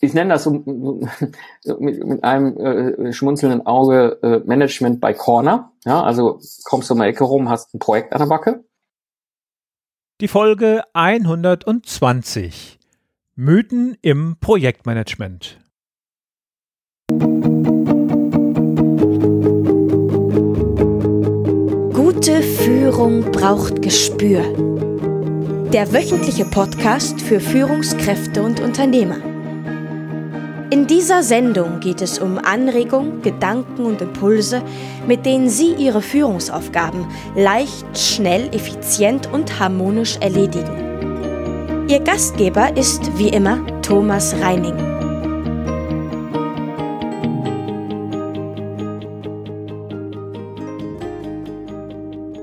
ich nenne das so, mit, mit einem äh, schmunzelnden Auge äh, Management by Corner. Ja, also kommst du um die Ecke rum, hast ein Projekt an der Backe. Die Folge 120. Mythen im Projektmanagement. Gute Führung braucht Gespür. Der wöchentliche Podcast für Führungskräfte und Unternehmer. In dieser Sendung geht es um Anregungen, Gedanken und Impulse, mit denen Sie Ihre Führungsaufgaben leicht, schnell, effizient und harmonisch erledigen. Ihr Gastgeber ist wie immer Thomas Reining.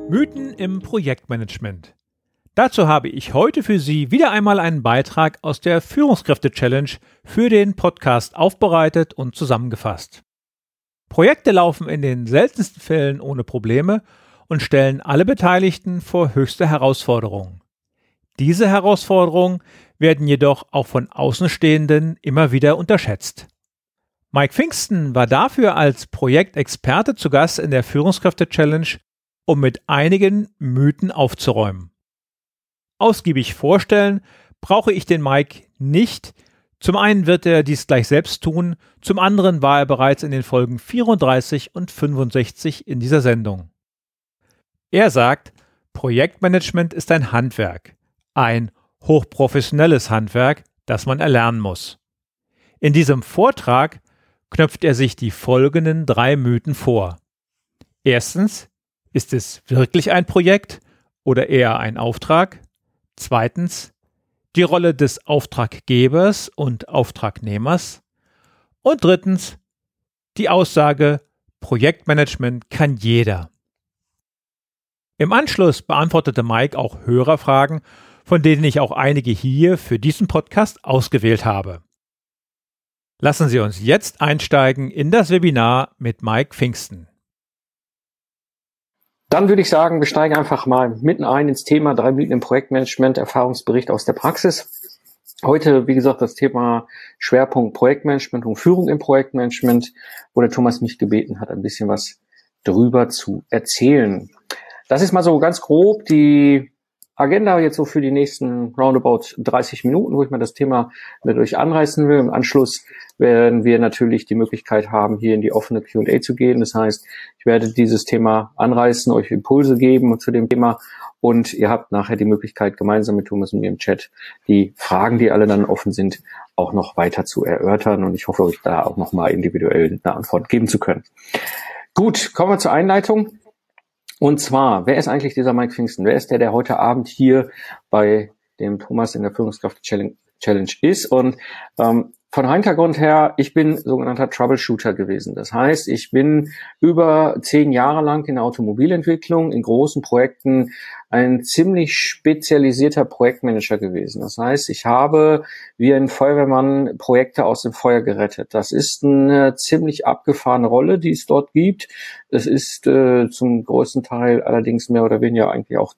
Mythen im Projektmanagement. Dazu habe ich heute für Sie wieder einmal einen Beitrag aus der Führungskräfte-Challenge für den Podcast aufbereitet und zusammengefasst. Projekte laufen in den seltensten Fällen ohne Probleme und stellen alle Beteiligten vor höchste Herausforderungen. Diese Herausforderungen werden jedoch auch von Außenstehenden immer wieder unterschätzt. Mike Pfingsten war dafür als Projektexperte zu Gast in der Führungskräfte-Challenge, um mit einigen Mythen aufzuräumen ausgiebig vorstellen, brauche ich den Mike nicht. Zum einen wird er dies gleich selbst tun, zum anderen war er bereits in den Folgen 34 und 65 in dieser Sendung. Er sagt, Projektmanagement ist ein Handwerk, ein hochprofessionelles Handwerk, das man erlernen muss. In diesem Vortrag knöpft er sich die folgenden drei Mythen vor. Erstens, ist es wirklich ein Projekt oder eher ein Auftrag? Zweitens die Rolle des Auftraggebers und Auftragnehmers. Und drittens die Aussage, Projektmanagement kann jeder. Im Anschluss beantwortete Mike auch Hörerfragen, von denen ich auch einige hier für diesen Podcast ausgewählt habe. Lassen Sie uns jetzt einsteigen in das Webinar mit Mike Pfingsten. Dann würde ich sagen, wir steigen einfach mal mitten ein ins Thema drei Minuten im Projektmanagement, Erfahrungsbericht aus der Praxis. Heute, wie gesagt, das Thema Schwerpunkt Projektmanagement und Führung im Projektmanagement, wo der Thomas mich gebeten hat, ein bisschen was drüber zu erzählen. Das ist mal so ganz grob die Agenda jetzt so für die nächsten roundabout 30 Minuten, wo ich mal das Thema mit euch anreißen will. Im Anschluss werden wir natürlich die Möglichkeit haben, hier in die offene Q&A zu gehen. Das heißt, ich werde dieses Thema anreißen, euch Impulse geben zu dem Thema und ihr habt nachher die Möglichkeit, gemeinsam mit Thomas und mir im Chat die Fragen, die alle dann offen sind, auch noch weiter zu erörtern und ich hoffe, euch da auch nochmal individuell eine Antwort geben zu können. Gut, kommen wir zur Einleitung. Und zwar, wer ist eigentlich dieser Mike Pfingsten? Wer ist der, der heute Abend hier bei dem Thomas in der Führungskraft Challenge, ist? Und ähm, von Hintergrund her, ich bin sogenannter Troubleshooter gewesen. Das heißt, ich bin über zehn Jahre lang in der Automobilentwicklung, in großen Projekten ein ziemlich spezialisierter Projektmanager gewesen. Das heißt, ich habe wie ein Feuerwehrmann Projekte aus dem Feuer gerettet. Das ist eine ziemlich abgefahrene Rolle, die es dort gibt. Es ist äh, zum größten Teil allerdings mehr oder weniger eigentlich auch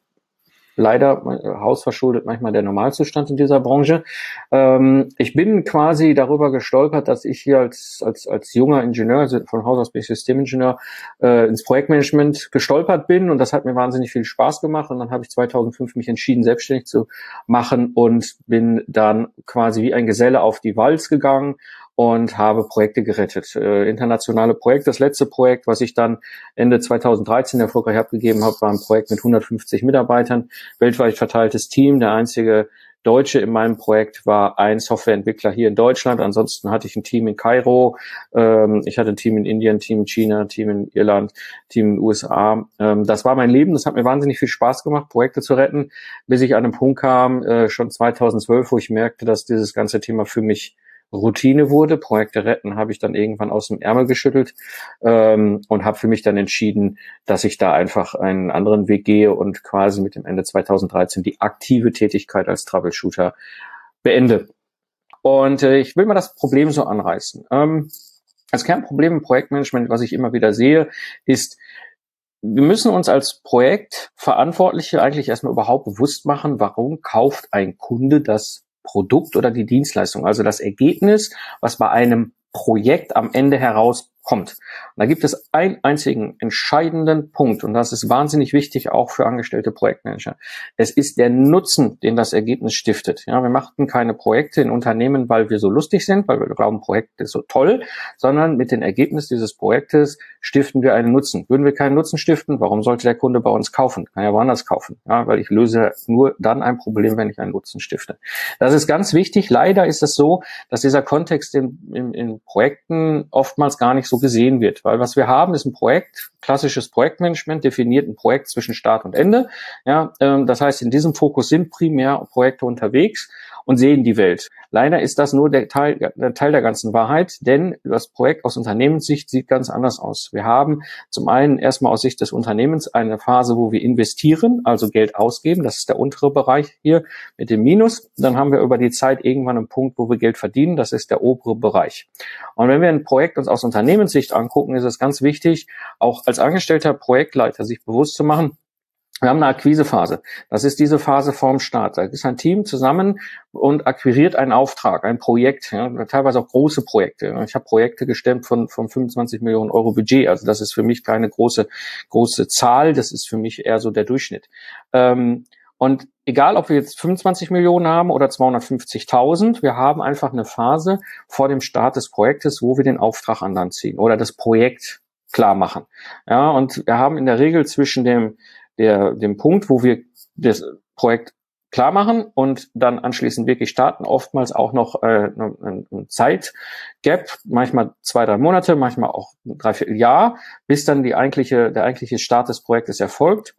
leider hausverschuldet manchmal der Normalzustand in dieser Branche. Ähm, ich bin quasi darüber gestolpert, dass ich hier als, als, als junger Ingenieur, also von Haus aus bin ich Systemingenieur, äh, ins Projektmanagement gestolpert bin und das hat mir wahnsinnig viel Spaß gemacht und dann habe ich 2005 mich entschieden, selbstständig zu machen und bin dann quasi wie ein Geselle auf die Walz gegangen und habe Projekte gerettet. Äh, internationale Projekte. Das letzte Projekt, was ich dann Ende 2013 erfolgreich abgegeben habe, war ein Projekt mit 150 Mitarbeitern, weltweit verteiltes Team. Der einzige Deutsche in meinem Projekt war ein Softwareentwickler hier in Deutschland. Ansonsten hatte ich ein Team in Kairo, ähm, ich hatte ein Team in Indien, ein Team in China, ein Team in Irland, ein Team in den USA. Ähm, das war mein Leben. Das hat mir wahnsinnig viel Spaß gemacht, Projekte zu retten, bis ich an einen Punkt kam, äh, schon 2012, wo ich merkte, dass dieses ganze Thema für mich Routine wurde. Projekte retten habe ich dann irgendwann aus dem Ärmel geschüttelt ähm, und habe für mich dann entschieden, dass ich da einfach einen anderen Weg gehe und quasi mit dem Ende 2013 die aktive Tätigkeit als Troubleshooter beende. Und äh, ich will mal das Problem so anreißen. Ähm, das Kernproblem im Projektmanagement, was ich immer wieder sehe, ist, wir müssen uns als Projektverantwortliche eigentlich erstmal überhaupt bewusst machen, warum kauft ein Kunde das Produkt oder die Dienstleistung, also das Ergebnis, was bei einem Projekt am Ende heraus kommt. Und da gibt es einen einzigen entscheidenden Punkt und das ist wahnsinnig wichtig auch für angestellte Projektmanager. Es ist der Nutzen, den das Ergebnis stiftet. Ja, wir machten keine Projekte in Unternehmen, weil wir so lustig sind, weil wir glauben, Projekt ist so toll, sondern mit dem Ergebnis dieses Projektes stiften wir einen Nutzen. Würden wir keinen Nutzen stiften, warum sollte der Kunde bei uns kaufen? Kann ja woanders kaufen. Ja, weil ich löse nur dann ein Problem, wenn ich einen Nutzen stifte. Das ist ganz wichtig. Leider ist es so, dass dieser Kontext in, in, in Projekten oftmals gar nicht so gesehen wird. Weil was wir haben, ist ein Projekt, klassisches Projektmanagement, definiert ein Projekt zwischen Start und Ende. Ja, ähm, das heißt, in diesem Fokus sind primär Projekte unterwegs und sehen die Welt. Leider ist das nur der Teil, der Teil der ganzen Wahrheit, denn das Projekt aus Unternehmenssicht sieht ganz anders aus. Wir haben zum einen erstmal aus Sicht des Unternehmens eine Phase, wo wir investieren, also Geld ausgeben. Das ist der untere Bereich hier mit dem Minus. Dann haben wir über die Zeit irgendwann einen Punkt, wo wir Geld verdienen. Das ist der obere Bereich. Und wenn wir ein Projekt uns aus Unternehmenssicht angucken, ist es ganz wichtig, auch als angestellter Projektleiter sich bewusst zu machen, wir haben eine Akquisephase. Das ist diese Phase vorm Start. Da ist ein Team zusammen und akquiriert einen Auftrag, ein Projekt, ja, teilweise auch große Projekte. Ich habe Projekte gestemmt von, von 25 Millionen Euro Budget. Also das ist für mich keine große, große Zahl. Das ist für mich eher so der Durchschnitt. Ähm, und egal, ob wir jetzt 25 Millionen haben oder 250.000, wir haben einfach eine Phase vor dem Start des Projektes, wo wir den Auftrag an Land ziehen oder das Projekt klar machen. Ja, und wir haben in der Regel zwischen dem der, dem Punkt, wo wir das Projekt klar machen und dann anschließend wirklich starten, oftmals auch noch äh, ein, ein Zeitgap, manchmal zwei, drei Monate, manchmal auch drei, vier Jahr, bis dann die eigentliche, der eigentliche Start des Projektes erfolgt.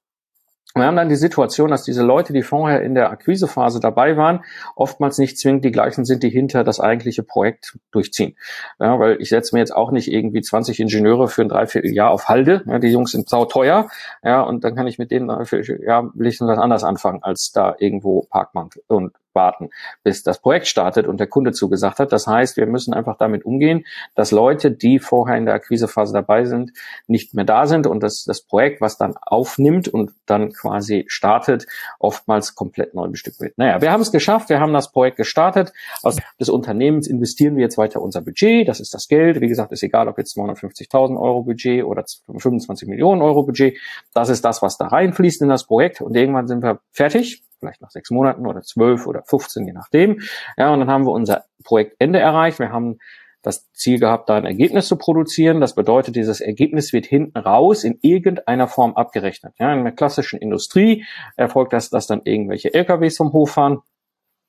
Wir haben dann die Situation, dass diese Leute, die vorher in der Akquisephase dabei waren, oftmals nicht zwingend die gleichen sind, die hinter das eigentliche Projekt durchziehen. Ja, weil ich setze mir jetzt auch nicht irgendwie 20 Ingenieure für ein Dreivierteljahr auf Halde. Ja, die Jungs sind sau teuer. Ja, und dann kann ich mit denen, ja, will ich was anders anfangen, als da irgendwo Parkbank und warten, bis das Projekt startet und der Kunde zugesagt hat. Das heißt, wir müssen einfach damit umgehen, dass Leute, die vorher in der Akquisephase dabei sind, nicht mehr da sind und dass das Projekt, was dann aufnimmt und dann quasi startet, oftmals komplett neu bestückt wird. Naja, wir haben es geschafft, wir haben das Projekt gestartet. Aus des Unternehmens investieren wir jetzt weiter unser Budget, das ist das Geld. Wie gesagt, ist egal, ob jetzt 250.000 Euro Budget oder 25 Millionen Euro Budget. Das ist das, was da reinfließt in das Projekt und irgendwann sind wir fertig vielleicht nach sechs Monaten oder zwölf oder 15, je nachdem. Ja, und dann haben wir unser Projektende erreicht. Wir haben das Ziel gehabt, da ein Ergebnis zu produzieren. Das bedeutet, dieses Ergebnis wird hinten raus in irgendeiner Form abgerechnet. Ja, in der klassischen Industrie erfolgt das, dass dann irgendwelche LKWs vom Hof fahren.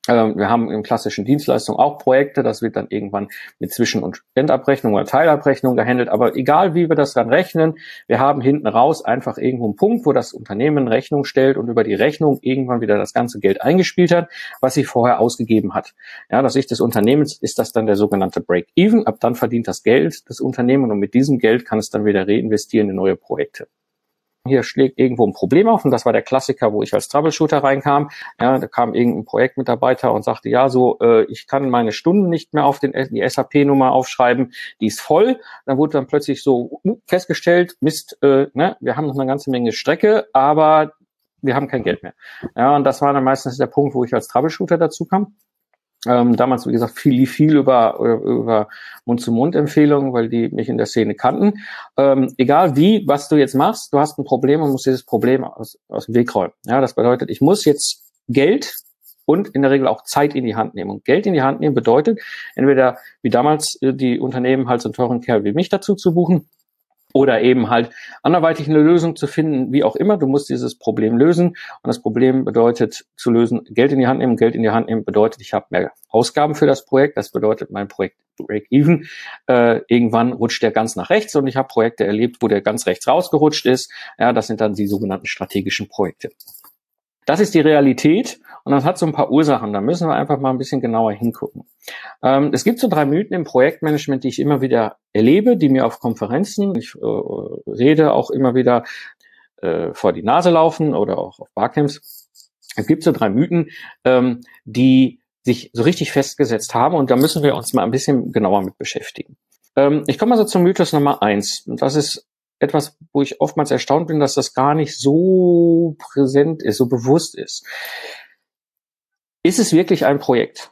Ähm, wir haben in klassischen Dienstleistungen auch Projekte, das wird dann irgendwann mit Zwischen- und Endabrechnung oder Teilabrechnung gehandelt. Aber egal, wie wir das dann rechnen, wir haben hinten raus einfach irgendwo einen Punkt, wo das Unternehmen Rechnung stellt und über die Rechnung irgendwann wieder das ganze Geld eingespielt hat, was sich vorher ausgegeben hat. Ja, aus Sicht des Unternehmens ist das dann der sogenannte Break-Even. Ab dann verdient das Geld das Unternehmen und mit diesem Geld kann es dann wieder reinvestieren in neue Projekte hier schlägt irgendwo ein Problem auf und das war der Klassiker, wo ich als Troubleshooter reinkam. Ja, da kam irgendein Projektmitarbeiter und sagte, ja, so, äh, ich kann meine Stunden nicht mehr auf den, die SAP-Nummer aufschreiben, die ist voll. Dann wurde dann plötzlich so uh, festgestellt, Mist, äh, ne, wir haben noch eine ganze Menge Strecke, aber wir haben kein Geld mehr. Ja, und das war dann meistens der Punkt, wo ich als Troubleshooter dazu kam. Ähm, damals, wie gesagt, viel, viel über, über Mund-zu-Mund-Empfehlungen, weil die mich in der Szene kannten. Ähm, egal wie, was du jetzt machst, du hast ein Problem und musst dieses Problem aus, aus dem Weg räumen. Ja, das bedeutet, ich muss jetzt Geld und in der Regel auch Zeit in die Hand nehmen. Und Geld in die Hand nehmen bedeutet, entweder wie damals äh, die Unternehmen halt so einen teuren Kerl wie mich dazu zu buchen, oder eben halt anderweitig eine Lösung zu finden, wie auch immer. Du musst dieses Problem lösen und das Problem bedeutet zu lösen, Geld in die Hand nehmen. Geld in die Hand nehmen bedeutet, ich habe mehr Ausgaben für das Projekt. Das bedeutet, mein Projekt Break-Even. Äh, irgendwann rutscht der ganz nach rechts und ich habe Projekte erlebt, wo der ganz rechts rausgerutscht ist. Ja, das sind dann die sogenannten strategischen Projekte. Das ist die Realität und das hat so ein paar Ursachen. Da müssen wir einfach mal ein bisschen genauer hingucken. Ähm, es gibt so drei Mythen im Projektmanagement, die ich immer wieder erlebe, die mir auf Konferenzen, ich äh, rede auch immer wieder äh, vor die Nase laufen oder auch auf Barcamps. Es gibt so drei Mythen, ähm, die sich so richtig festgesetzt haben und da müssen wir uns mal ein bisschen genauer mit beschäftigen. Ähm, ich komme also zum Mythos Nummer eins. Und das ist etwas, wo ich oftmals erstaunt bin, dass das gar nicht so präsent ist, so bewusst ist. Ist es wirklich ein Projekt?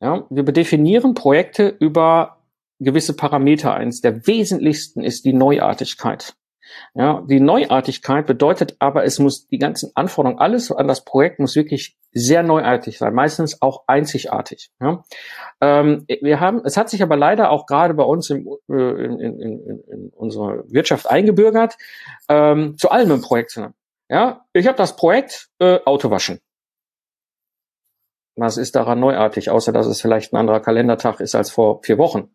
Ja, wir definieren Projekte über gewisse Parameter. Eins der wesentlichsten ist die Neuartigkeit. Ja, die Neuartigkeit bedeutet aber, es muss die ganzen Anforderungen, alles an das Projekt muss wirklich sehr neuartig sein, meistens auch einzigartig. Ja. Ähm, wir haben, es hat sich aber leider auch gerade bei uns im, äh, in, in, in, in unserer Wirtschaft eingebürgert, ähm, zu allem im Projekt. Ja, ich habe das Projekt äh, Autowaschen. Was ist daran neuartig, außer dass es vielleicht ein anderer Kalendertag ist als vor vier Wochen?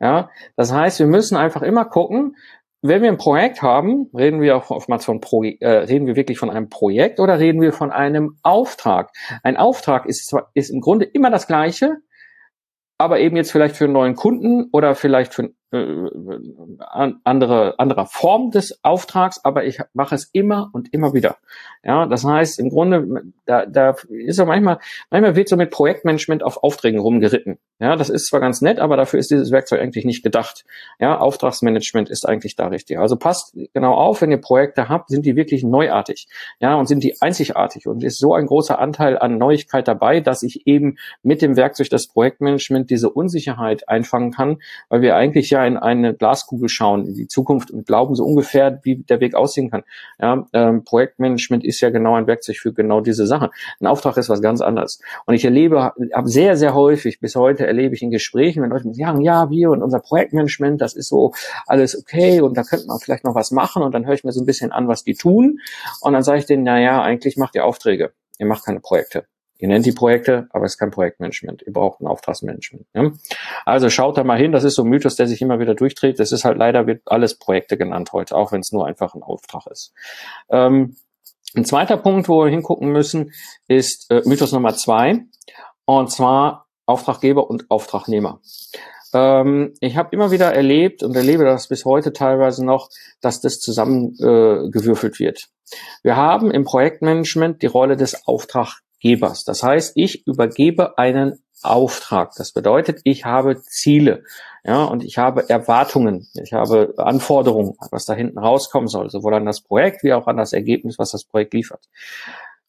Ja, das heißt, wir müssen einfach immer gucken, wenn wir ein Projekt haben, reden wir auch oftmals von Pro, äh, reden wir wirklich von einem Projekt oder reden wir von einem Auftrag? Ein Auftrag ist zwar, ist im Grunde immer das Gleiche, aber eben jetzt vielleicht für einen neuen Kunden oder vielleicht für äh, andere, anderer Form des Auftrags, aber ich mache es immer und immer wieder. Ja, das heißt, im Grunde, da, da ist so manchmal, manchmal wird so mit Projektmanagement auf Aufträgen rumgeritten. Ja, das ist zwar ganz nett, aber dafür ist dieses Werkzeug eigentlich nicht gedacht. Ja, Auftragsmanagement ist eigentlich da richtig. Also passt genau auf, wenn ihr Projekte habt, sind die wirklich neuartig. Ja, und sind die einzigartig und ist so ein großer Anteil an Neuigkeit dabei, dass ich eben mit dem Werkzeug des Projektmanagement diese Unsicherheit einfangen kann, weil wir eigentlich ja in eine Glaskugel schauen, in die Zukunft und glauben so ungefähr, wie der Weg aussehen kann. Ja, ähm, Projektmanagement ist ja genau ein Werkzeug für genau diese Sache. Ein Auftrag ist was ganz anderes. Und ich erlebe, habe sehr, sehr häufig, bis heute erlebe ich in Gesprächen, wenn Leute sagen, ja, wir und unser Projektmanagement, das ist so alles okay und da könnte man vielleicht noch was machen und dann höre ich mir so ein bisschen an, was die tun und dann sage ich denen, na ja, eigentlich macht ihr Aufträge, ihr macht keine Projekte. Ihr nennt die Projekte, aber es ist kein Projektmanagement. Ihr braucht ein Auftragsmanagement. Ja? Also schaut da mal hin. Das ist so ein Mythos, der sich immer wieder durchdreht. Das ist halt leider wird alles Projekte genannt heute, auch wenn es nur einfach ein Auftrag ist. Ähm, ein zweiter Punkt, wo wir hingucken müssen, ist äh, Mythos Nummer zwei. Und zwar Auftraggeber und Auftragnehmer. Ähm, ich habe immer wieder erlebt und erlebe das bis heute teilweise noch, dass das zusammengewürfelt äh, wird. Wir haben im Projektmanagement die Rolle des Auftrag Gebers. Das heißt, ich übergebe einen Auftrag. Das bedeutet, ich habe Ziele, ja, und ich habe Erwartungen, ich habe Anforderungen, was da hinten rauskommen soll, sowohl an das Projekt wie auch an das Ergebnis, was das Projekt liefert.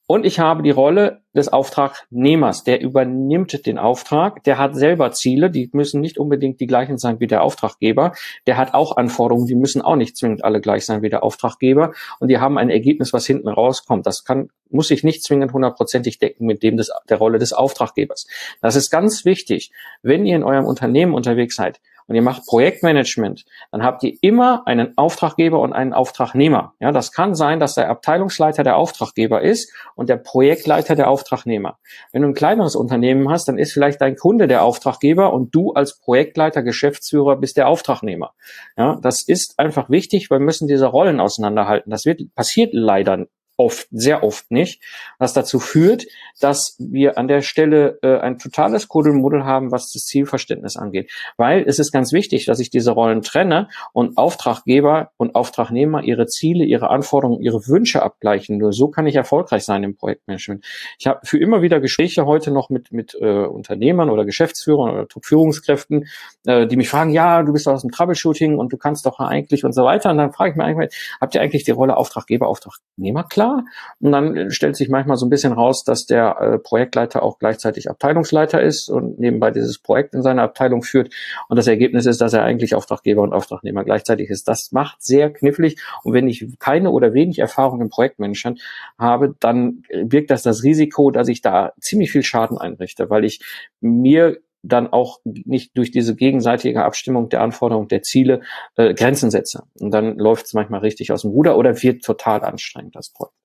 Und ich habe die Rolle des Auftragnehmers, der übernimmt den Auftrag, der hat selber Ziele, die müssen nicht unbedingt die gleichen sein wie der Auftraggeber, der hat auch Anforderungen, die müssen auch nicht zwingend alle gleich sein wie der Auftraggeber und die haben ein Ergebnis, was hinten rauskommt. Das kann, muss sich nicht zwingend hundertprozentig decken mit dem des, der Rolle des Auftraggebers. Das ist ganz wichtig, wenn ihr in eurem Unternehmen unterwegs seid und ihr macht Projektmanagement, dann habt ihr immer einen Auftraggeber und einen Auftragnehmer. Ja, das kann sein, dass der Abteilungsleiter der Auftraggeber ist und der Projektleiter der Auftragnehmer. Wenn du ein kleineres Unternehmen hast, dann ist vielleicht dein Kunde der Auftraggeber und du als Projektleiter, Geschäftsführer bist der Auftragnehmer. Ja, das ist einfach wichtig, weil wir müssen diese Rollen auseinanderhalten. Das wird, passiert leider oft, sehr oft nicht, was dazu führt, dass wir an der Stelle äh, ein totales Kuddelmuddel haben, was das Zielverständnis angeht. Weil es ist ganz wichtig, dass ich diese Rollen trenne und Auftraggeber und Auftragnehmer ihre Ziele, ihre Anforderungen, ihre Wünsche abgleichen. Nur so kann ich erfolgreich sein im Projektmanagement. Ich habe für immer wieder Gespräche heute noch mit, mit äh, Unternehmern oder Geschäftsführern oder Führungskräften, äh, die mich fragen, ja, du bist aus dem Troubleshooting und du kannst doch eigentlich und so weiter. Und dann frage ich mir eigentlich, habt ihr eigentlich die Rolle Auftraggeber, Auftragnehmer klar? Klar. Und dann stellt sich manchmal so ein bisschen raus, dass der äh, Projektleiter auch gleichzeitig Abteilungsleiter ist und nebenbei dieses Projekt in seiner Abteilung führt. Und das Ergebnis ist, dass er eigentlich Auftraggeber und Auftragnehmer gleichzeitig ist. Das macht sehr knifflig. Und wenn ich keine oder wenig Erfahrung im Projektmanagement habe, dann birgt das das Risiko, dass ich da ziemlich viel Schaden einrichte, weil ich mir dann auch nicht durch diese gegenseitige Abstimmung der Anforderungen der Ziele äh, Grenzen setze. Und dann läuft es manchmal richtig aus dem Ruder oder wird total anstrengend, das Projekt.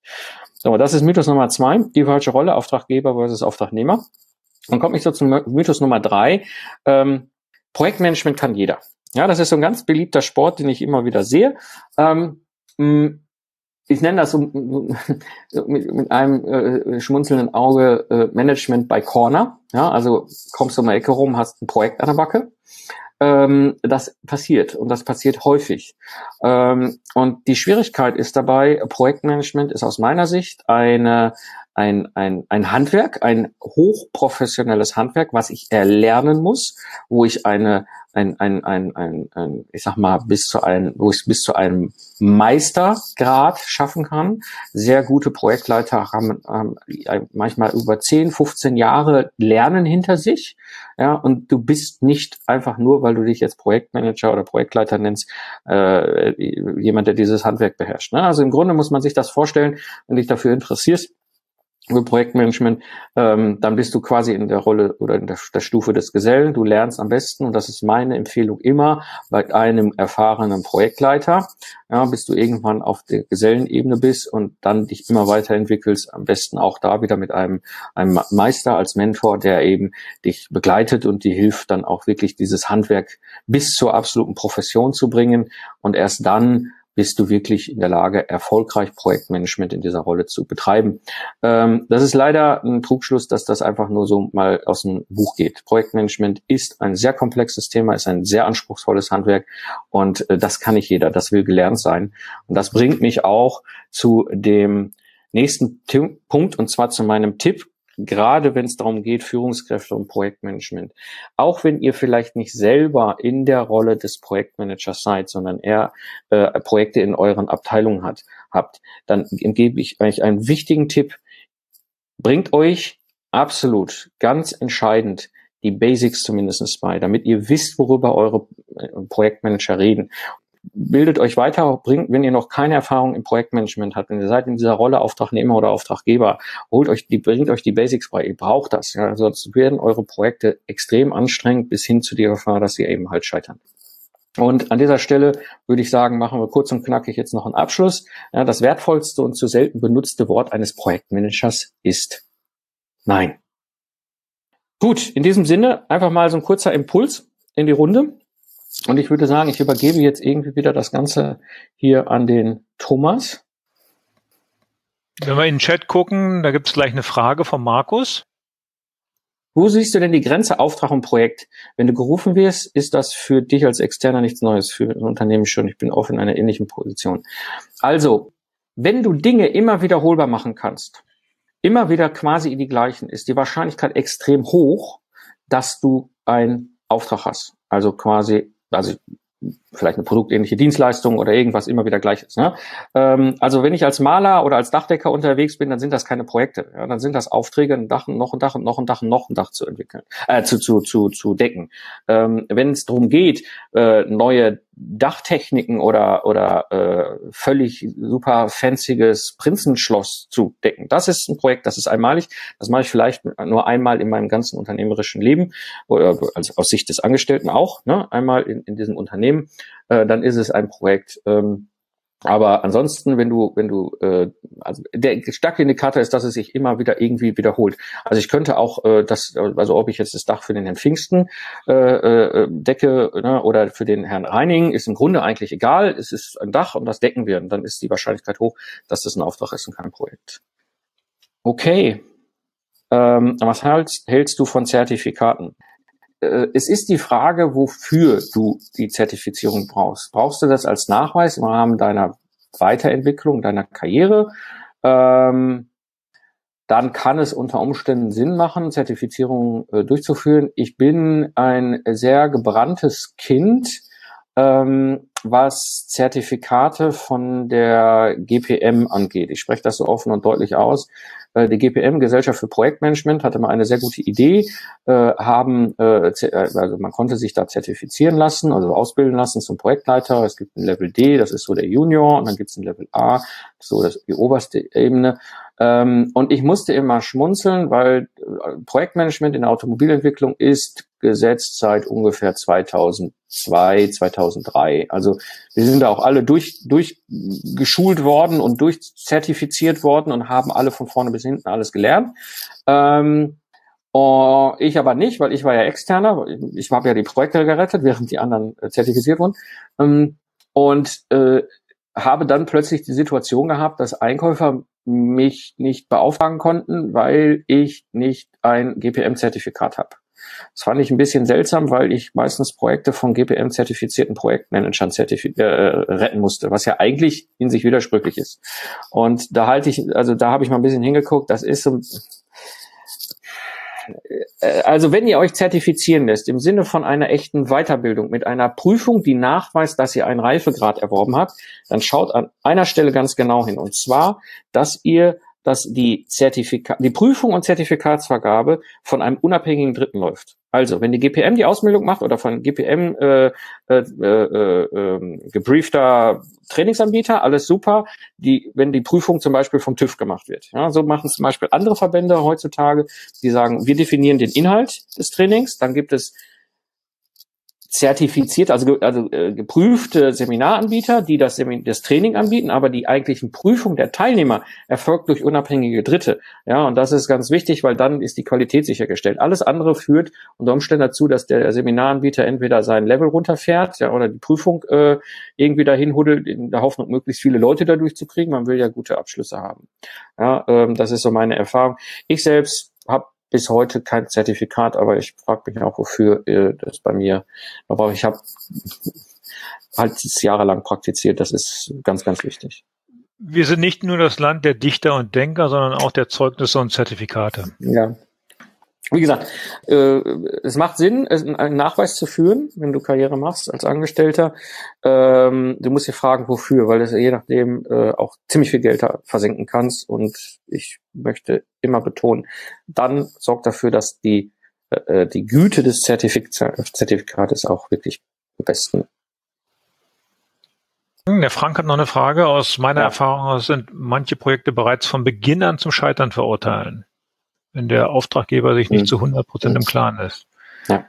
So, das ist Mythos Nummer zwei, die falsche Rolle, Auftraggeber versus Auftragnehmer. Dann komme ich so zum Mythos Nummer drei. Ähm, Projektmanagement kann jeder. Ja, das ist so ein ganz beliebter Sport, den ich immer wieder sehe. Ähm, ich nenne das so, mit, mit einem äh, schmunzelnden Auge äh, Management by Corner. Ja, also kommst du um die Ecke rum, hast ein Projekt an der Backe. Ähm, das passiert und das passiert häufig. Ähm, und die Schwierigkeit ist dabei, Projektmanagement ist aus meiner Sicht eine ein, ein, ein Handwerk, ein hochprofessionelles Handwerk, was ich erlernen muss, wo ich eine, ein, ein, ein, ein, ein ich sag mal, bis zu einem, wo ich bis zu einem Meistergrad schaffen kann. Sehr gute Projektleiter haben, haben manchmal über 10, 15 Jahre Lernen hinter sich. Ja, und du bist nicht einfach nur, weil du dich jetzt Projektmanager oder Projektleiter nennst, äh, jemand, der dieses Handwerk beherrscht. Ne? Also im Grunde muss man sich das vorstellen, wenn dich dafür interessierst, über Projektmanagement, ähm, dann bist du quasi in der Rolle oder in der, der, Stufe des Gesellen. Du lernst am besten, und das ist meine Empfehlung immer, bei einem erfahrenen Projektleiter, ja, bis du irgendwann auf der Gesellenebene bist und dann dich immer weiterentwickelst, am besten auch da wieder mit einem, einem Meister als Mentor, der eben dich begleitet und dir hilft, dann auch wirklich dieses Handwerk bis zur absoluten Profession zu bringen und erst dann bist du wirklich in der Lage, erfolgreich Projektmanagement in dieser Rolle zu betreiben. Ähm, das ist leider ein Trugschluss, dass das einfach nur so mal aus dem Buch geht. Projektmanagement ist ein sehr komplexes Thema, ist ein sehr anspruchsvolles Handwerk und äh, das kann nicht jeder, das will gelernt sein. Und das bringt mich auch zu dem nächsten Punkt und zwar zu meinem Tipp gerade wenn es darum geht, Führungskräfte und Projektmanagement. Auch wenn ihr vielleicht nicht selber in der Rolle des Projektmanagers seid, sondern eher äh, Projekte in euren Abteilungen hat, habt, dann gebe ich euch einen wichtigen Tipp. Bringt euch absolut ganz entscheidend die Basics zumindestens bei, damit ihr wisst, worüber eure äh, Projektmanager reden bildet euch weiter, bringt, wenn ihr noch keine Erfahrung im Projektmanagement habt, wenn ihr seid in dieser Rolle Auftragnehmer oder Auftraggeber, holt euch die, bringt euch die Basics bei. Ihr braucht das, ja, sonst werden eure Projekte extrem anstrengend bis hin zu der Gefahr, dass sie eben halt scheitern. Und an dieser Stelle würde ich sagen, machen wir kurz und knackig jetzt noch einen Abschluss. Ja, das wertvollste und zu selten benutzte Wort eines Projektmanagers ist Nein. Gut, in diesem Sinne einfach mal so ein kurzer Impuls in die Runde. Und ich würde sagen, ich übergebe jetzt irgendwie wieder das Ganze hier an den Thomas. Wenn wir in den Chat gucken, da gibt es gleich eine Frage von Markus. Wo siehst du denn die Grenze Auftrag und Projekt? Wenn du gerufen wirst, ist das für dich als Externer nichts Neues, für ein Unternehmen schon. Ich bin auch in einer ähnlichen Position. Also, wenn du Dinge immer wiederholbar machen kannst, immer wieder quasi in die gleichen, ist die Wahrscheinlichkeit extrem hoch, dass du einen Auftrag hast. Also quasi also vielleicht eine produktähnliche Dienstleistung oder irgendwas immer wieder gleich ist. Ne? Ähm, also wenn ich als Maler oder als Dachdecker unterwegs bin, dann sind das keine Projekte. Ja? Dann sind das Aufträge, ein Dach, noch ein Dach und noch ein Dach und noch ein Dach zu entwickeln, äh, zu, zu, zu, zu decken. Ähm, wenn es darum geht, äh, neue Dachtechniken oder, oder äh, völlig super fancyes Prinzenschloss zu decken. Das ist ein Projekt, das ist einmalig. Das mache ich vielleicht nur einmal in meinem ganzen unternehmerischen Leben, oder also aus Sicht des Angestellten auch, ne? einmal in, in diesem Unternehmen. Äh, dann ist es ein Projekt, ähm, aber ansonsten, wenn du, wenn du, äh, also der starke Indikator ist, dass es sich immer wieder irgendwie wiederholt. Also ich könnte auch äh, das, also ob ich jetzt das Dach für den Herrn Pfingsten äh, äh, decke ne, oder für den Herrn Reining, ist im Grunde eigentlich egal. Es ist ein Dach und das decken wir. Und dann ist die Wahrscheinlichkeit hoch, dass das ein Auftrag ist und kein Projekt. Okay. Ähm, was hältst, hältst du von Zertifikaten? Äh, es ist die Frage, wofür du die Zertifizierung brauchst. Brauchst du das als Nachweis im Rahmen deiner Weiterentwicklung, deiner Karriere? Ähm, dann kann es unter Umständen Sinn machen, Zertifizierung äh, durchzuführen. Ich bin ein sehr gebranntes Kind, ähm, was Zertifikate von der GPM angeht. Ich spreche das so offen und deutlich aus. Äh, die GPM, Gesellschaft für Projektmanagement, hatte mal eine sehr gute Idee, äh, haben, äh, also man konnte sich da zertifizieren lassen, also ausbilden lassen zum Projektleiter. Es gibt ein Level D, das ist so der Junior, und dann gibt es ein Level A, so das die oberste Ebene. Ähm, und ich musste immer schmunzeln, weil äh, Projektmanagement in der Automobilentwicklung ist gesetzt seit ungefähr 2002, 2003. Also wir sind da auch alle durch, durchgeschult worden und durchzertifiziert worden und haben alle von vorne bis hinten alles gelernt. Ähm, uh, ich aber nicht, weil ich war ja externer. Ich habe ja die Projekte gerettet, während die anderen äh, zertifiziert wurden. Ähm, und äh, habe dann plötzlich die Situation gehabt, dass Einkäufer mich nicht beauftragen konnten, weil ich nicht ein GPM-Zertifikat habe. Das fand ich ein bisschen seltsam, weil ich meistens Projekte von GPM-zertifizierten Projektmanagern zertifi äh, retten musste, was ja eigentlich in sich widersprüchlich ist. Und da halte ich, also da habe ich mal ein bisschen hingeguckt, das ist so, also wenn ihr euch zertifizieren lässt im Sinne von einer echten Weiterbildung mit einer Prüfung, die nachweist, dass ihr einen Reifegrad erworben habt, dann schaut an einer Stelle ganz genau hin. Und zwar, dass ihr dass die Zertifikat, die Prüfung und Zertifikatsvergabe von einem unabhängigen Dritten läuft. Also, wenn die GPM die Ausbildung macht oder von GPM äh, äh, äh, äh, gebriefter Trainingsanbieter, alles super. Die, wenn die Prüfung zum Beispiel vom TÜV gemacht wird. Ja, so machen zum Beispiel andere Verbände heutzutage, die sagen, wir definieren den Inhalt des Trainings, dann gibt es zertifiziert, also, also äh, geprüfte Seminaranbieter, die das, das Training anbieten, aber die eigentlichen Prüfung der Teilnehmer erfolgt durch unabhängige Dritte. Ja, und das ist ganz wichtig, weil dann ist die Qualität sichergestellt. Alles andere führt unter Umständen dazu, dass der Seminaranbieter entweder sein Level runterfährt, ja, oder die Prüfung äh, irgendwie dahin huddelt, in der Hoffnung, möglichst viele Leute dadurch zu kriegen. Man will ja gute Abschlüsse haben. Ja, ähm, das ist so meine Erfahrung. Ich selbst bis heute kein Zertifikat, aber ich frage mich auch, wofür äh, das bei mir. Aber ich habe halt jahrelang praktiziert. Das ist ganz, ganz wichtig. Wir sind nicht nur das Land der Dichter und Denker, sondern auch der Zeugnisse und Zertifikate. Ja, wie gesagt, äh, es macht Sinn, einen Nachweis zu führen, wenn du Karriere machst als Angestellter. Ähm, du musst dir fragen, wofür, weil das je nachdem äh, auch ziemlich viel Geld versenken kannst. Und ich möchte immer betonen, dann sorgt dafür, dass die, äh, die Güte des Zertifik Zertifikates auch wirklich am besten der Frank hat noch eine Frage. Aus meiner ja. Erfahrung sind manche Projekte bereits von Beginn an zum Scheitern verurteilen wenn der Auftraggeber sich nicht mhm. zu 100 Prozent im Klaren ist. Ja.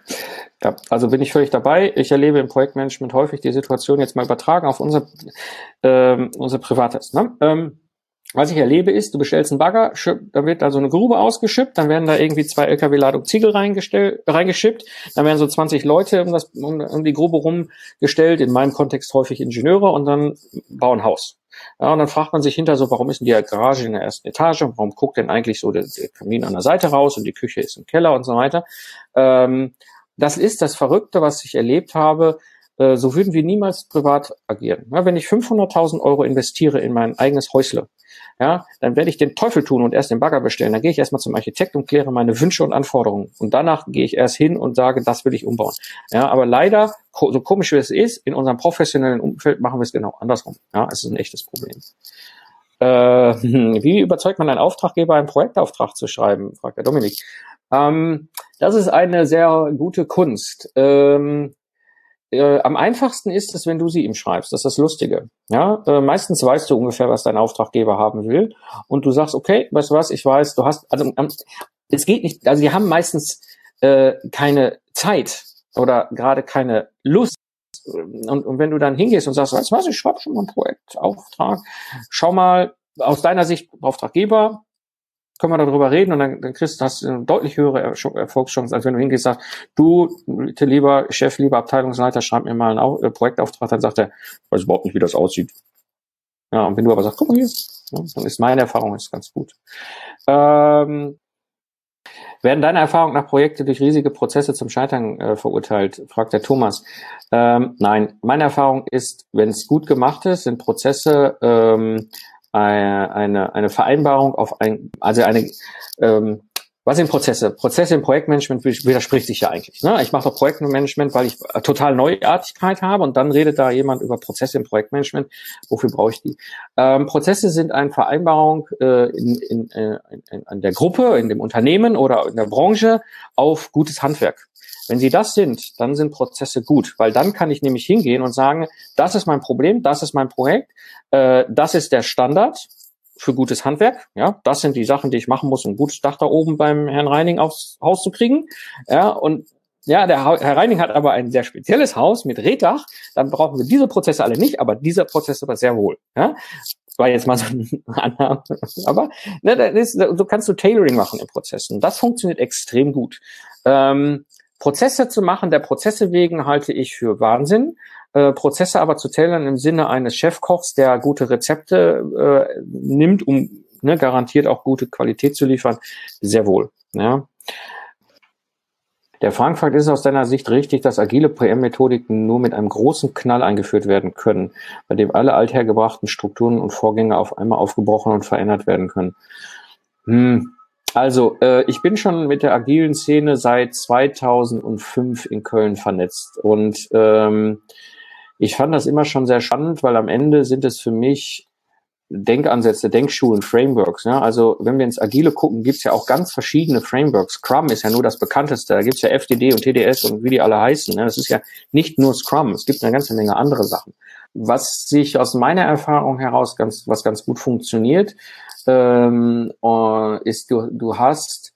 ja, also bin ich völlig dabei. Ich erlebe im Projektmanagement häufig die Situation jetzt mal übertragen auf unser, ähm, unser Privates. Ne? Ähm, was ich erlebe ist, du bestellst einen Bagger, da wird da so eine Grube ausgeschippt, dann werden da irgendwie zwei LKW-Ladung Ziegel reingeschippt, dann werden so 20 Leute um, das, um, um die Grube rumgestellt, in meinem Kontext häufig Ingenieure und dann bauen Haus. Ja, und dann fragt man sich hinter so, warum ist denn die Garage in der ersten Etage? Warum guckt denn eigentlich so der, der Kamin an der Seite raus und die Küche ist im Keller und so weiter? Ähm, das ist das Verrückte, was ich erlebt habe. Äh, so würden wir niemals privat agieren. Ja, wenn ich 500.000 Euro investiere in mein eigenes Häusle, ja, dann werde ich den Teufel tun und erst den Bagger bestellen. Dann gehe ich erstmal zum Architekt und kläre meine Wünsche und Anforderungen. Und danach gehe ich erst hin und sage, das will ich umbauen. Ja, aber leider, so komisch wie es ist, in unserem professionellen Umfeld machen wir es genau andersrum. Ja, es ist ein echtes Problem. Äh, wie überzeugt man einen Auftraggeber, einen Projektauftrag zu schreiben? fragt der Dominik. Ähm, das ist eine sehr gute Kunst. Ähm, äh, am einfachsten ist es, wenn du sie ihm schreibst. Das ist das Lustige. Ja, äh, meistens weißt du ungefähr, was dein Auftraggeber haben will, und du sagst, okay, weißt du was? Ich weiß, du hast, also ähm, es geht nicht. Also die haben meistens äh, keine Zeit oder gerade keine Lust. Und, und wenn du dann hingehst und sagst, weißt du was? Ich schreibe schon mal einen Projektauftrag. Schau mal aus deiner Sicht Auftraggeber, können wir darüber reden und dann, dann kriegst du hast eine deutlich höhere Erfolgschancen, als wenn du hingehst sagst, du, lieber Chef, lieber Abteilungsleiter, schreib mir mal einen äh, Projektauftrag, dann sagt er, weiß überhaupt nicht, wie das aussieht. Ja, und wenn du aber sagst, guck mal hier, ja, dann ist meine Erfahrung ist ganz gut. Ähm, werden deine Erfahrungen nach Projekte durch riesige Prozesse zum Scheitern äh, verurteilt? fragt der Thomas. Ähm, nein, meine Erfahrung ist, wenn es gut gemacht ist, sind Prozesse ähm, eine, eine Vereinbarung auf ein, also eine, ähm, was sind Prozesse? Prozesse im Projektmanagement widerspricht sich ja eigentlich. Ne? Ich mache doch Projektmanagement, weil ich total Neuartigkeit habe und dann redet da jemand über Prozesse im Projektmanagement. Wofür brauche ich die? Ähm, Prozesse sind eine Vereinbarung äh, in, in, äh, in, in der Gruppe, in dem Unternehmen oder in der Branche auf gutes Handwerk. Wenn sie das sind, dann sind Prozesse gut, weil dann kann ich nämlich hingehen und sagen, das ist mein Problem, das ist mein Projekt, äh, das ist der Standard für gutes Handwerk. Ja, das sind die Sachen, die ich machen muss, um ein gutes Dach da oben beim Herrn Reining aufs Haus zu kriegen. Ja, und ja, der Herr Reining hat aber ein sehr spezielles Haus mit Reddach. Dann brauchen wir diese Prozesse alle nicht, aber dieser Prozess aber sehr wohl. Ja, war jetzt mal so ein Annahme. Aber ne, ist, so kannst du Tailoring machen im Prozess. Und Das funktioniert extrem gut. Ähm, Prozesse zu machen, der Prozesse wegen halte ich für Wahnsinn. Äh, Prozesse aber zu tailoren im Sinne eines Chefkochs, der gute Rezepte äh, nimmt, um ne, garantiert auch gute Qualität zu liefern, sehr wohl. Ja. Der Frankfurt ist aus deiner Sicht richtig, dass agile PM-Methodiken nur mit einem großen Knall eingeführt werden können, bei dem alle althergebrachten Strukturen und Vorgänge auf einmal aufgebrochen und verändert werden können. Hm, Also, äh, ich bin schon mit der agilen Szene seit 2005 in Köln vernetzt und ähm, ich fand das immer schon sehr spannend, weil am Ende sind es für mich Denkansätze, Denkschulen, Frameworks. Ja? Also wenn wir ins Agile gucken, gibt's ja auch ganz verschiedene Frameworks. Scrum ist ja nur das bekannteste. Da gibt's ja FDD und TDS und wie die alle heißen. Ne? Das ist ja nicht nur Scrum. Es gibt eine ganze Menge andere Sachen. Was sich aus meiner Erfahrung heraus ganz, was ganz gut funktioniert, ähm, äh, ist, du, du hast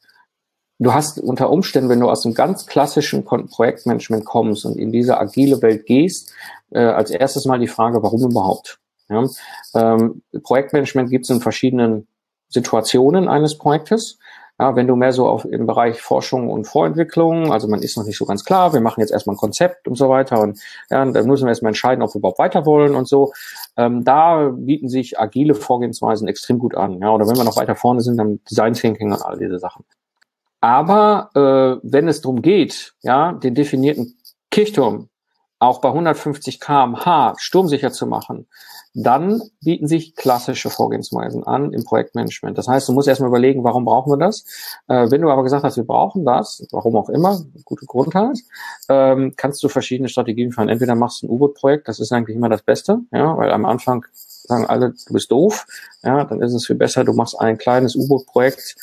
du hast unter Umständen, wenn du aus dem ganz klassischen Projektmanagement kommst und in diese agile Welt gehst, äh, als erstes mal die Frage, warum überhaupt? Ja? Ähm, Projektmanagement gibt es in verschiedenen Situationen eines Projektes. Ja, wenn du mehr so auf im Bereich Forschung und Vorentwicklung, also man ist noch nicht so ganz klar, wir machen jetzt erstmal ein Konzept und so weiter und ja, dann müssen wir erstmal entscheiden, ob wir überhaupt weiter wollen und so. Ähm, da bieten sich agile Vorgehensweisen extrem gut an. Ja, oder wenn wir noch weiter vorne sind, dann Design Thinking und all diese Sachen. Aber äh, wenn es darum geht, ja, den definierten Kirchturm auch bei 150 kmh sturmsicher zu machen, dann bieten sich klassische Vorgehensweisen an im Projektmanagement. Das heißt, du musst erstmal überlegen, warum brauchen wir das? Äh, wenn du aber gesagt hast, wir brauchen das, warum auch immer, gute Grund hast, ähm, kannst du verschiedene Strategien fahren. Entweder machst du ein U-Boot-Projekt, das ist eigentlich immer das Beste, ja, weil am Anfang sagen alle, du bist doof, ja, dann ist es viel besser, du machst ein kleines U-Boot-Projekt,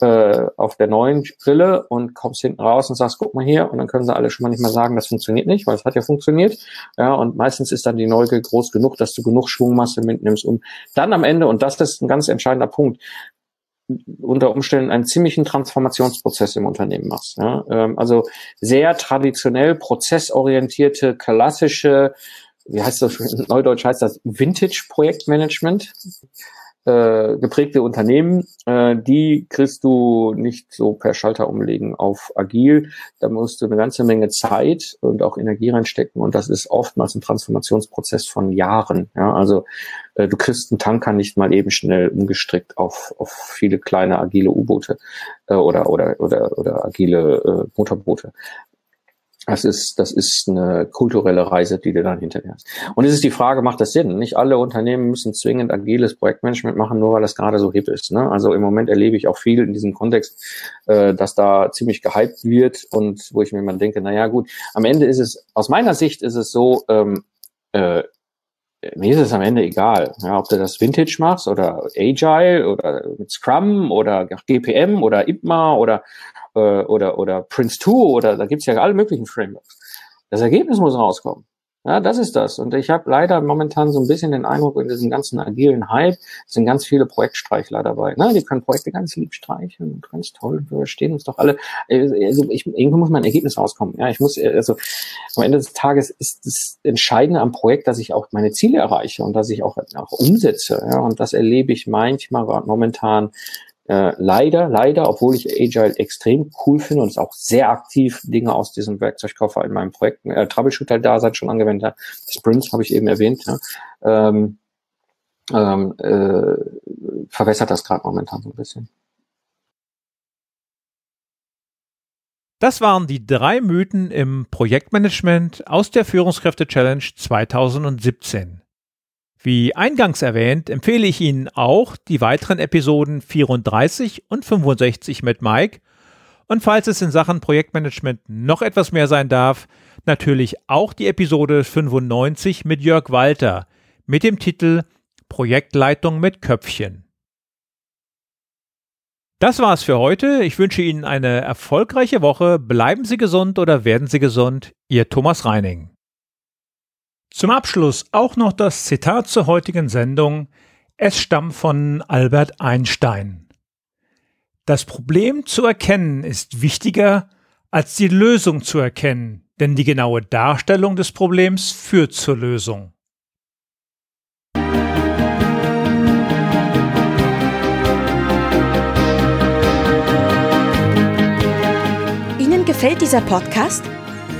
äh, auf der neuen Brille und kommst hinten raus und sagst, guck mal hier, und dann können sie alle schon mal nicht mehr sagen, das funktioniert nicht, weil es hat ja funktioniert. Ja, und meistens ist dann die Neugier groß genug, dass du genug Schwungmasse mitnimmst, um dann am Ende, und das ist ein ganz entscheidender Punkt, unter Umständen einen ziemlichen Transformationsprozess im Unternehmen machst. Ja? Ähm, also sehr traditionell prozessorientierte, klassische, wie heißt das, Neudeutsch heißt das Vintage-Projektmanagement äh, geprägte Unternehmen, äh, die kriegst du nicht so per Schalter umlegen auf agil. Da musst du eine ganze Menge Zeit und auch Energie reinstecken und das ist oftmals ein Transformationsprozess von Jahren. Ja, also äh, du kriegst einen Tanker nicht mal eben schnell umgestrickt auf, auf viele kleine agile U-Boote äh, oder oder oder oder agile äh, Motorboote. Das ist, das ist eine kulturelle Reise, die du dann hinterher hast. Und es ist die Frage, macht das Sinn? Nicht alle Unternehmen müssen zwingend agiles Projektmanagement machen, nur weil das gerade so hip ist. Ne? Also im Moment erlebe ich auch viel in diesem Kontext, äh, dass da ziemlich gehypt wird und wo ich mir immer denke, na ja, gut, am Ende ist es, aus meiner Sicht ist es so, ähm, äh, mir ist es am Ende egal, ja, ob du das Vintage machst oder Agile oder mit Scrum oder GPM oder IPMA oder äh, oder, oder Prince 2 oder da gibt's ja alle möglichen Frameworks. Das Ergebnis muss rauskommen. Ja, das ist das. Und ich habe leider momentan so ein bisschen den Eindruck, in diesem ganzen agilen Hype sind ganz viele Projektstreichler dabei. Na, die können Projekte ganz lieb streicheln und ganz toll, wir verstehen uns doch alle. Also ich, irgendwo muss mein Ergebnis rauskommen. Ja, ich muss, also am Ende des Tages ist das Entscheidende am Projekt, dass ich auch meine Ziele erreiche und dass ich auch, auch umsetze. Ja, und das erlebe ich manchmal momentan äh, leider, leider, obwohl ich Agile extrem cool finde und es auch sehr aktiv Dinge aus diesem Werkzeugkoffer in meinem Projekt, äh, Troubleshooter-Dasein schon angewendet habe. Sprints habe ich eben erwähnt. Ja. Ähm, ähm, äh, verwässert das gerade momentan so ein bisschen. Das waren die drei Mythen im Projektmanagement aus der Führungskräfte Challenge 2017. Wie eingangs erwähnt, empfehle ich Ihnen auch die weiteren Episoden 34 und 65 mit Mike. Und falls es in Sachen Projektmanagement noch etwas mehr sein darf, natürlich auch die Episode 95 mit Jörg Walter mit dem Titel Projektleitung mit Köpfchen. Das war's für heute. Ich wünsche Ihnen eine erfolgreiche Woche. Bleiben Sie gesund oder werden Sie gesund. Ihr Thomas Reining. Zum Abschluss auch noch das Zitat zur heutigen Sendung. Es stammt von Albert Einstein. Das Problem zu erkennen ist wichtiger, als die Lösung zu erkennen, denn die genaue Darstellung des Problems führt zur Lösung. Ihnen gefällt dieser Podcast?